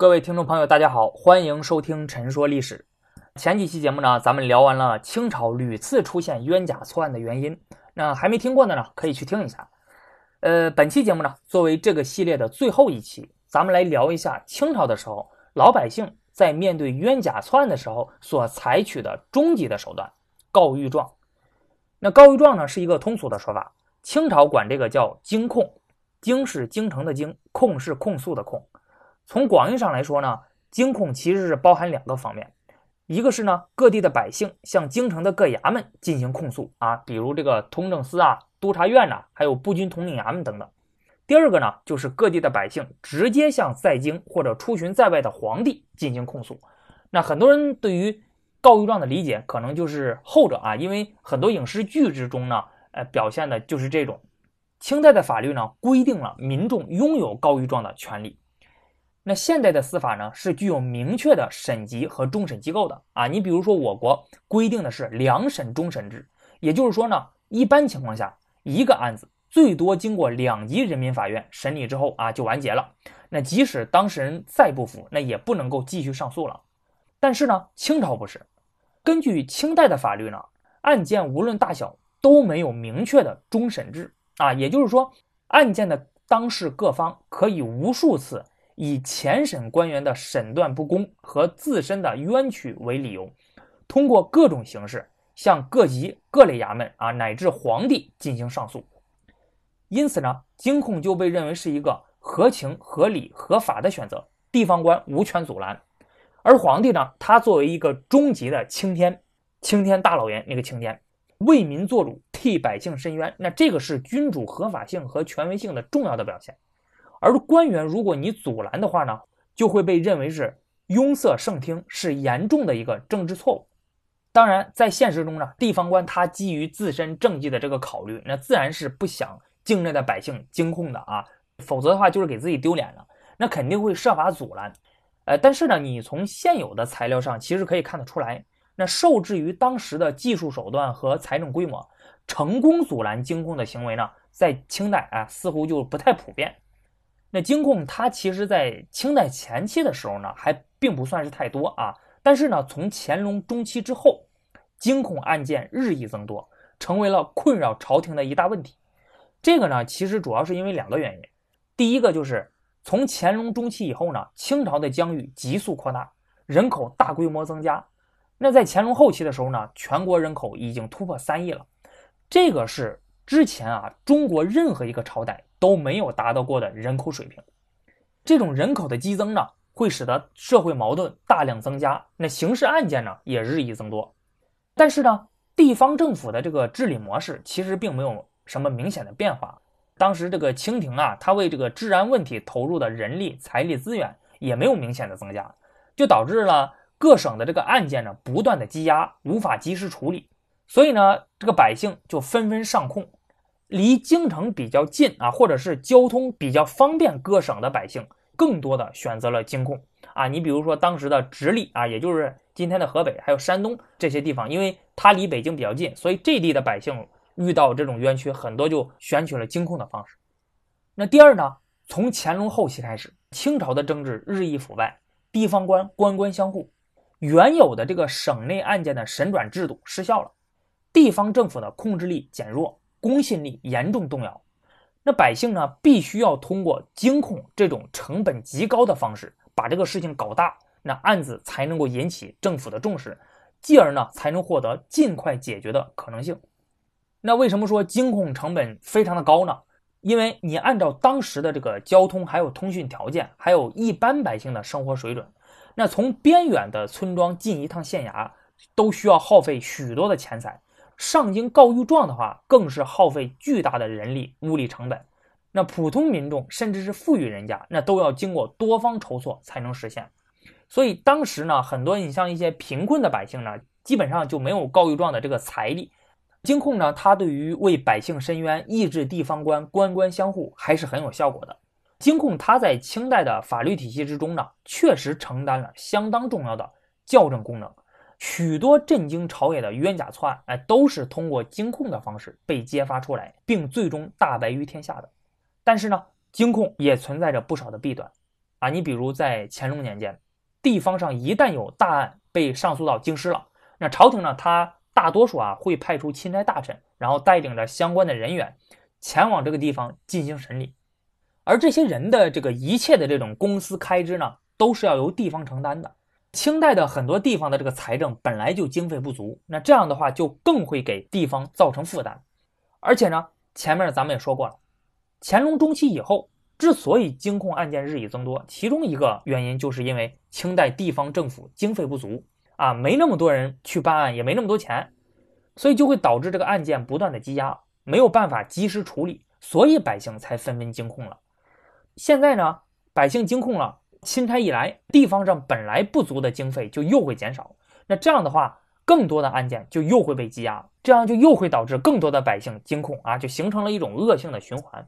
各位听众朋友，大家好，欢迎收听《陈说历史》。前几期节目呢，咱们聊完了清朝屡次出现冤假错案的原因。那还没听过的呢，可以去听一下。呃，本期节目呢，作为这个系列的最后一期，咱们来聊一下清朝的时候，老百姓在面对冤假错案的时候所采取的终极的手段——告御状。那告御状呢，是一个通俗的说法，清朝管这个叫京控，京是京城的京，控是控诉的控。从广义上来说呢，京控其实是包含两个方面，一个是呢各地的百姓向京城的各衙门进行控诉啊，比如这个通政司啊、督察院呐，还有步军统领衙门等等；第二个呢就是各地的百姓直接向在京或者出巡在外的皇帝进行控诉。那很多人对于告御状的理解可能就是后者啊，因为很多影视剧之中呢，呃表现的就是这种。清代的法律呢规定了民众拥有告御状的权利。那现代的司法呢，是具有明确的审级和终审机构的啊。你比如说，我国规定的是两审终审制，也就是说呢，一般情况下，一个案子最多经过两级人民法院审理之后啊，就完结了。那即使当事人再不服，那也不能够继续上诉了。但是呢，清朝不是，根据清代的法律呢，案件无论大小都没有明确的终审制啊，也就是说，案件的当事各方可以无数次。以前审官员的审断不公和自身的冤屈为理由，通过各种形式向各级各类衙门啊乃至皇帝进行上诉。因此呢，京控就被认为是一个合情合理合法的选择，地方官无权阻拦。而皇帝呢，他作为一个终极的青天，青天大老爷那个青天，为民做主，替百姓伸冤，那这个是君主合法性和权威性的重要的表现。而官员，如果你阻拦的话呢，就会被认为是拥塞圣听，是严重的一个政治错误。当然，在现实中呢，地方官他基于自身政绩的这个考虑，那自然是不想境内的百姓惊恐的啊，否则的话就是给自己丢脸了，那肯定会设法阻拦。呃，但是呢，你从现有的材料上其实可以看得出来，那受制于当时的技术手段和财政规模，成功阻拦惊控的行为呢，在清代啊似乎就不太普遍。那京控它其实，在清代前期的时候呢，还并不算是太多啊。但是呢，从乾隆中期之后，京控案件日益增多，成为了困扰朝廷的一大问题。这个呢，其实主要是因为两个原因。第一个就是从乾隆中期以后呢，清朝的疆域急速扩大，人口大规模增加。那在乾隆后期的时候呢，全国人口已经突破三亿了。这个是之前啊，中国任何一个朝代。都没有达到过的人口水平，这种人口的激增呢，会使得社会矛盾大量增加，那刑事案件呢也日益增多。但是呢，地方政府的这个治理模式其实并没有什么明显的变化。当时这个清廷啊，他为这个治安问题投入的人力、财力资源也没有明显的增加，就导致了各省的这个案件呢不断的积压，无法及时处理。所以呢，这个百姓就纷纷上控。离京城比较近啊，或者是交通比较方便，各省的百姓更多的选择了京控啊。你比如说当时的直隶啊，也就是今天的河北，还有山东这些地方，因为它离北京比较近，所以这地的百姓遇到这种冤屈，很多就选取了京控的方式。那第二呢，从乾隆后期开始，清朝的政治日益腐败，地方官官官相护，原有的这个省内案件的审转制度失效了，地方政府的控制力减弱。公信力严重动摇，那百姓呢，必须要通过京控这种成本极高的方式把这个事情搞大，那案子才能够引起政府的重视，继而呢，才能获得尽快解决的可能性。那为什么说京控成本非常的高呢？因为你按照当时的这个交通还有通讯条件，还有一般百姓的生活水准，那从边远的村庄进一趟县衙，都需要耗费许多的钱财。上京告御状的话，更是耗费巨大的人力物力成本。那普通民众，甚至是富裕人家，那都要经过多方筹措才能实现。所以当时呢，很多你像一些贫困的百姓呢，基本上就没有告御状的这个财力。京控呢，它对于为百姓伸冤、抑制地方官官官相护，还是很有效果的。京控它在清代的法律体系之中呢，确实承担了相当重要的校正功能。许多震惊朝野的冤假错案，哎，都是通过京控的方式被揭发出来，并最终大白于天下的。但是呢，京控也存在着不少的弊端。啊，你比如在乾隆年间，地方上一旦有大案被上诉到京师了，那朝廷呢，他大多数啊会派出钦差大臣，然后带领着相关的人员前往这个地方进行审理，而这些人的这个一切的这种公司开支呢，都是要由地方承担的。清代的很多地方的这个财政本来就经费不足，那这样的话就更会给地方造成负担。而且呢，前面咱们也说过了，乾隆中期以后，之所以京控案件日益增多，其中一个原因就是因为清代地方政府经费不足。啊，没那么多人去办案，也没那么多钱，所以就会导致这个案件不断的积压，没有办法及时处理，所以百姓才纷纷惊控了。现在呢，百姓惊控了，钦差一来，地方上本来不足的经费就又会减少，那这样的话，更多的案件就又会被积压，这样就又会导致更多的百姓惊恐啊，就形成了一种恶性的循环。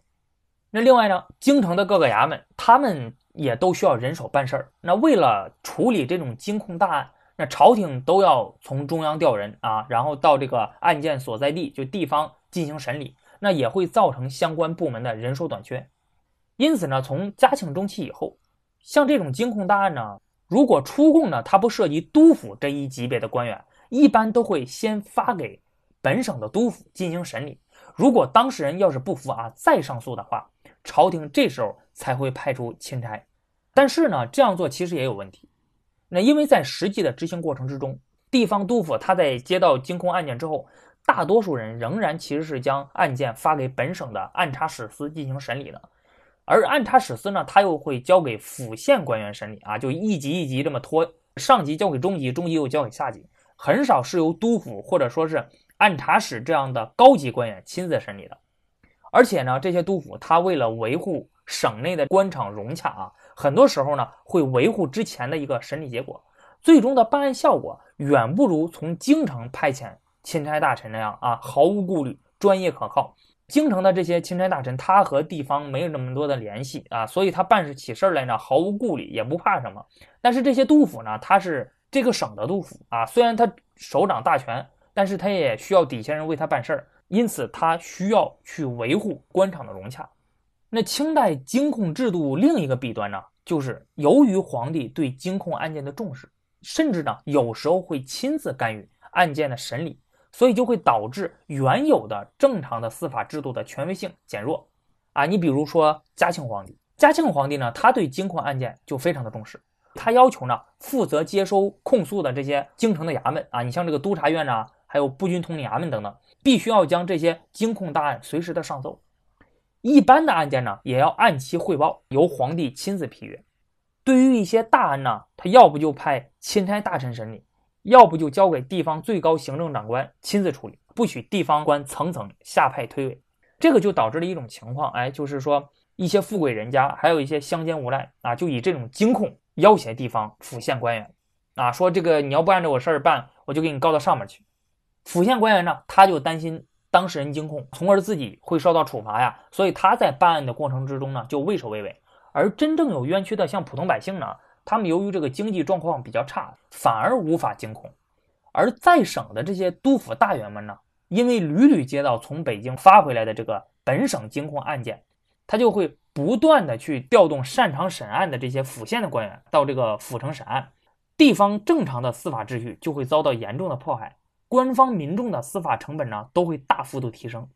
那另外呢，京城的各个衙门，他们也都需要人手办事儿，那为了处理这种惊控大案。那朝廷都要从中央调人啊，然后到这个案件所在地就地方进行审理，那也会造成相关部门的人手短缺。因此呢，从嘉庆中期以后，像这种惊控大案呢，如果出供呢，它不涉及督府这一级别的官员，一般都会先发给本省的督府进行审理。如果当事人要是不服啊，再上诉的话，朝廷这时候才会派出钦差。但是呢，这样做其实也有问题。那因为在实际的执行过程之中，地方督府他在接到惊控案件之后，大多数人仍然其实是将案件发给本省的按察使司进行审理的，而按察使司呢，他又会交给府县官员审理啊，就一级一级这么拖，上级交给中级，中级又交给下级，很少是由督府或者说是按察使这样的高级官员亲自审理的。而且呢，这些督府他为了维护省内的官场融洽啊。很多时候呢，会维护之前的一个审理结果，最终的办案效果远不如从京城派遣钦差大臣那样啊，毫无顾虑、专业可靠。京城的这些钦差大臣，他和地方没有那么多的联系啊，所以他办事起事来呢，毫无顾虑，也不怕什么。但是这些督府呢，他是这个省的督府啊，虽然他手掌大权，但是他也需要底下人为他办事儿，因此他需要去维护官场的融洽。那清代京控制度另一个弊端呢？就是由于皇帝对京控案件的重视，甚至呢有时候会亲自干预案件的审理，所以就会导致原有的正常的司法制度的权威性减弱。啊，你比如说嘉庆皇帝，嘉庆皇帝呢，他对京控案件就非常的重视，他要求呢负责接收控诉的这些京城的衙门啊，你像这个督察院呐，还有步军统领衙门等等，必须要将这些京控大案随时的上奏。一般的案件呢，也要按期汇报，由皇帝亲自批阅。对于一些大案呢，他要不就派钦差大臣审理，要不就交给地方最高行政长官亲自处理，不许地方官层层下派推诿。这个就导致了一种情况，哎，就是说一些富贵人家，还有一些乡间无赖啊，就以这种京控要挟地方府县官员，啊，说这个你要不按照我事儿办，我就给你告到上面去。府县官员呢，他就担心。当事人惊恐，从而自己会受到处罚呀，所以他在办案的过程之中呢，就畏首畏尾。而真正有冤屈的，像普通百姓呢，他们由于这个经济状况比较差，反而无法惊控。而在省的这些督府大员们呢，因为屡屡接到从北京发回来的这个本省惊控案件，他就会不断的去调动擅长审案的这些府县的官员到这个府城审案，地方正常的司法秩序就会遭到严重的迫害。官方民众的司法成本呢，都会大幅度提升，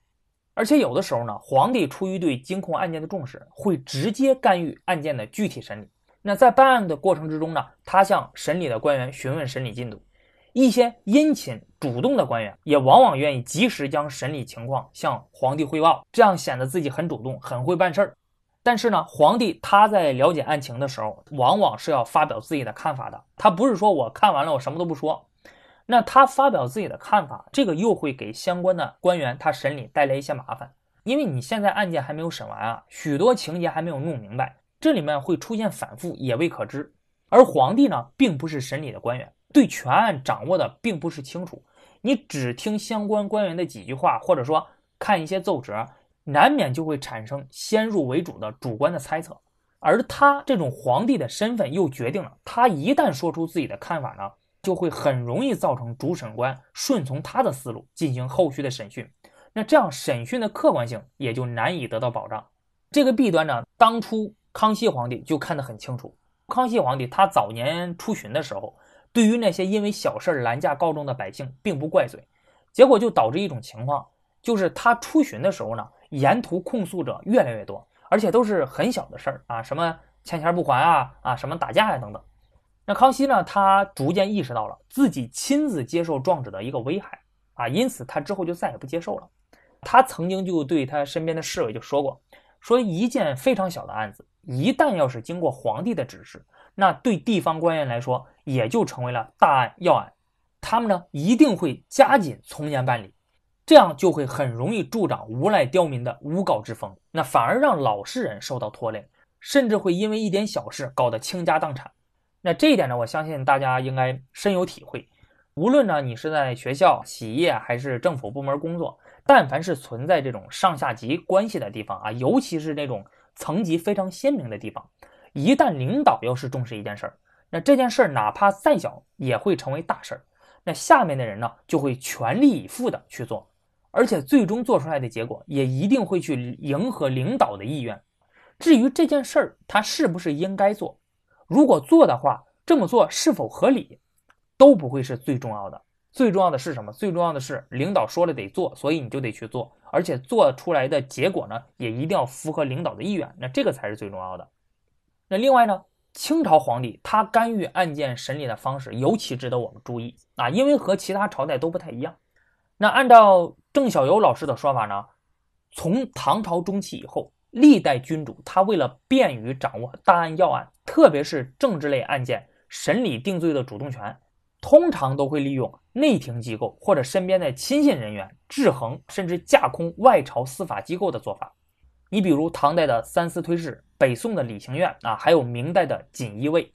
而且有的时候呢，皇帝出于对监控案件的重视，会直接干预案件的具体审理。那在办案的过程之中呢，他向审理的官员询问审理进度，一些殷勤主动的官员也往往愿意及时将审理情况向皇帝汇报，这样显得自己很主动，很会办事儿。但是呢，皇帝他在了解案情的时候，往往是要发表自己的看法的，他不是说我看完了我什么都不说。那他发表自己的看法，这个又会给相关的官员他审理带来一些麻烦，因为你现在案件还没有审完啊，许多情节还没有弄明白，这里面会出现反复也未可知。而皇帝呢，并不是审理的官员，对全案掌握的并不是清楚，你只听相关官员的几句话，或者说看一些奏折，难免就会产生先入为主的主观的猜测。而他这种皇帝的身份又决定了，他一旦说出自己的看法呢？就会很容易造成主审官顺从他的思路进行后续的审讯，那这样审讯的客观性也就难以得到保障。这个弊端呢，当初康熙皇帝就看得很清楚。康熙皇帝他早年出巡的时候，对于那些因为小事拦驾告状的百姓，并不怪罪，结果就导致一种情况，就是他出巡的时候呢，沿途控诉者越来越多，而且都是很小的事儿啊，什么欠钱不还啊，啊，什么打架呀等等。那康熙呢，他逐渐意识到了自己亲自接受状纸的一个危害啊，因此他之后就再也不接受了。他曾经就对他身边的侍卫就说过，说一件非常小的案子。一旦要是经过皇帝的指示，那对地方官员来说也就成为了大案要案，他们呢一定会加紧从严办理，这样就会很容易助长无赖刁民的诬告之风，那反而让老实人受到拖累，甚至会因为一点小事搞得倾家荡产。那这一点呢，我相信大家应该深有体会。无论呢你是在学校、企业还是政府部门工作，但凡是存在这种上下级关系的地方啊，尤其是那种。层级非常鲜明的地方，一旦领导要是重视一件事儿，那这件事儿哪怕再小也会成为大事儿。那下面的人呢，就会全力以赴的去做，而且最终做出来的结果也一定会去迎合领导的意愿。至于这件事儿他是不是应该做，如果做的话，这么做是否合理，都不会是最重要的。最重要的是什么？最重要的是领导说了得做，所以你就得去做，而且做出来的结果呢，也一定要符合领导的意愿。那这个才是最重要的。那另外呢，清朝皇帝他干预案件审理的方式尤其值得我们注意啊，因为和其他朝代都不太一样。那按照郑小游老师的说法呢，从唐朝中期以后，历代君主他为了便于掌握大案要案，特别是政治类案件审理定罪的主动权。通常都会利用内廷机构或者身边的亲信人员制衡甚至架空外朝司法机构的做法。你比如唐代的三司推事，北宋的理刑院啊，还有明代的锦衣卫，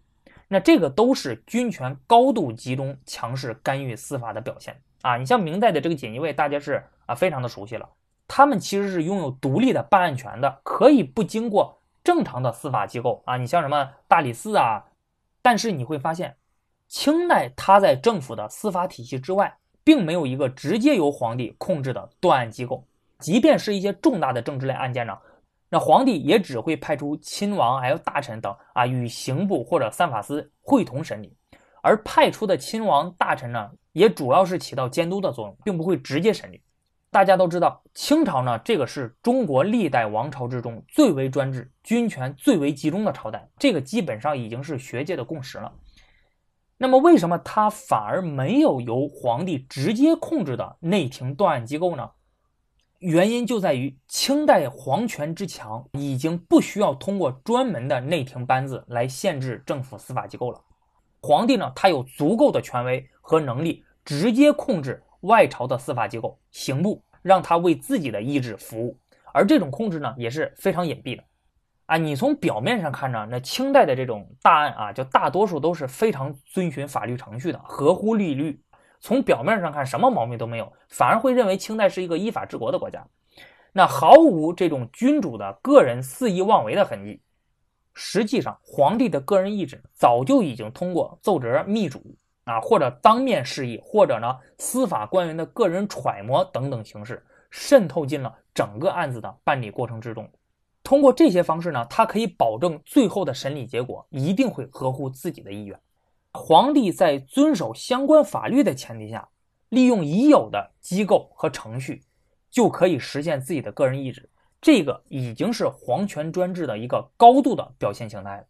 那这个都是军权高度集中、强势干预司法的表现啊。你像明代的这个锦衣卫，大家是啊非常的熟悉了，他们其实是拥有独立的办案权的，可以不经过正常的司法机构啊。你像什么大理寺啊，但是你会发现。清代，它在政府的司法体系之外，并没有一个直接由皇帝控制的断案机构。即便是一些重大的政治类案件呢，那皇帝也只会派出亲王还有大臣等啊，与刑部或者三法司会同审理。而派出的亲王大臣呢，也主要是起到监督的作用，并不会直接审理。大家都知道，清朝呢，这个是中国历代王朝之中最为专制、军权最为集中的朝代，这个基本上已经是学界的共识了。那么，为什么他反而没有由皇帝直接控制的内廷断案机构呢？原因就在于清代皇权之强，已经不需要通过专门的内廷班子来限制政府司法机构了。皇帝呢，他有足够的权威和能力，直接控制外朝的司法机构刑部，让他为自己的意志服务。而这种控制呢，也是非常隐蔽的。啊，你从表面上看呢，那清代的这种大案啊，就大多数都是非常遵循法律程序的，合乎律律。从表面上看，什么毛病都没有，反而会认为清代是一个依法治国的国家。那毫无这种君主的个人肆意妄为的痕迹。实际上，皇帝的个人意志早就已经通过奏折密嘱啊，或者当面示意，或者呢司法官员的个人揣摩等等形式，渗透进了整个案子的办理过程之中。通过这些方式呢，他可以保证最后的审理结果一定会合乎自己的意愿。皇帝在遵守相关法律的前提下，利用已有的机构和程序，就可以实现自己的个人意志。这个已经是皇权专制的一个高度的表现形态了。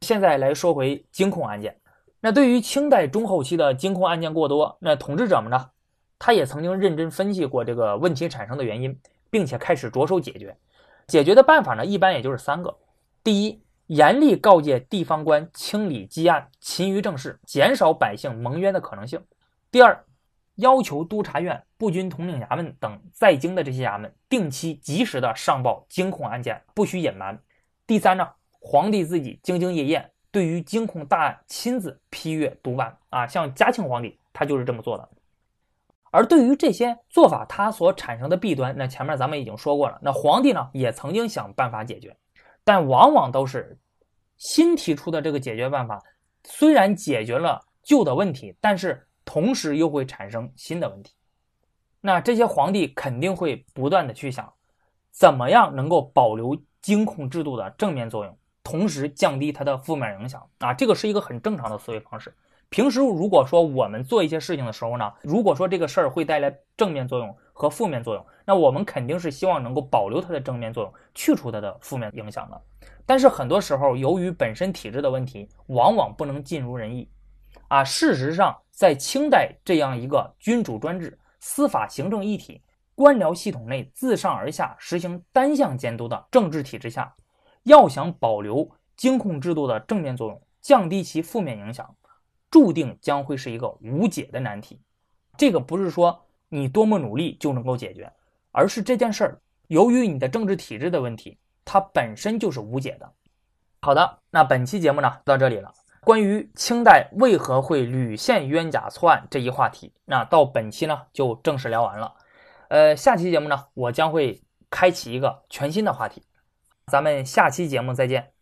现在来说回监控案件，那对于清代中后期的监控案件过多，那统治者们呢，他也曾经认真分析过这个问题产生的原因，并且开始着手解决。解决的办法呢，一般也就是三个：第一，严厉告诫地方官清理积案、勤于政事，减少百姓蒙冤的可能性；第二，要求督察院、步军统领衙门等在京的这些衙门定期及时的上报惊恐案件，不许隐瞒；第三呢，皇帝自己兢兢业业，对于惊恐大案亲自批阅督办啊，像嘉庆皇帝他就是这么做的。而对于这些做法，它所产生的弊端，那前面咱们已经说过了。那皇帝呢，也曾经想办法解决，但往往都是新提出的这个解决办法，虽然解决了旧的问题，但是同时又会产生新的问题。那这些皇帝肯定会不断的去想，怎么样能够保留监控制度的正面作用，同时降低它的负面影响啊，这个是一个很正常的思维方式。平时如果说我们做一些事情的时候呢，如果说这个事儿会带来正面作用和负面作用，那我们肯定是希望能够保留它的正面作用，去除它的负面影响的。但是很多时候，由于本身体制的问题，往往不能尽如人意啊。事实上，在清代这样一个君主专制、司法行政一体、官僚系统内自上而下实行单向监督的政治体制下，要想保留监控制度的正面作用，降低其负面影响，注定将会是一个无解的难题。这个不是说你多么努力就能够解决，而是这件事儿由于你的政治体制的问题，它本身就是无解的。好的，那本期节目呢到这里了。关于清代为何会屡现冤假错案这一话题，那到本期呢就正式聊完了。呃，下期节目呢，我将会开启一个全新的话题。咱们下期节目再见。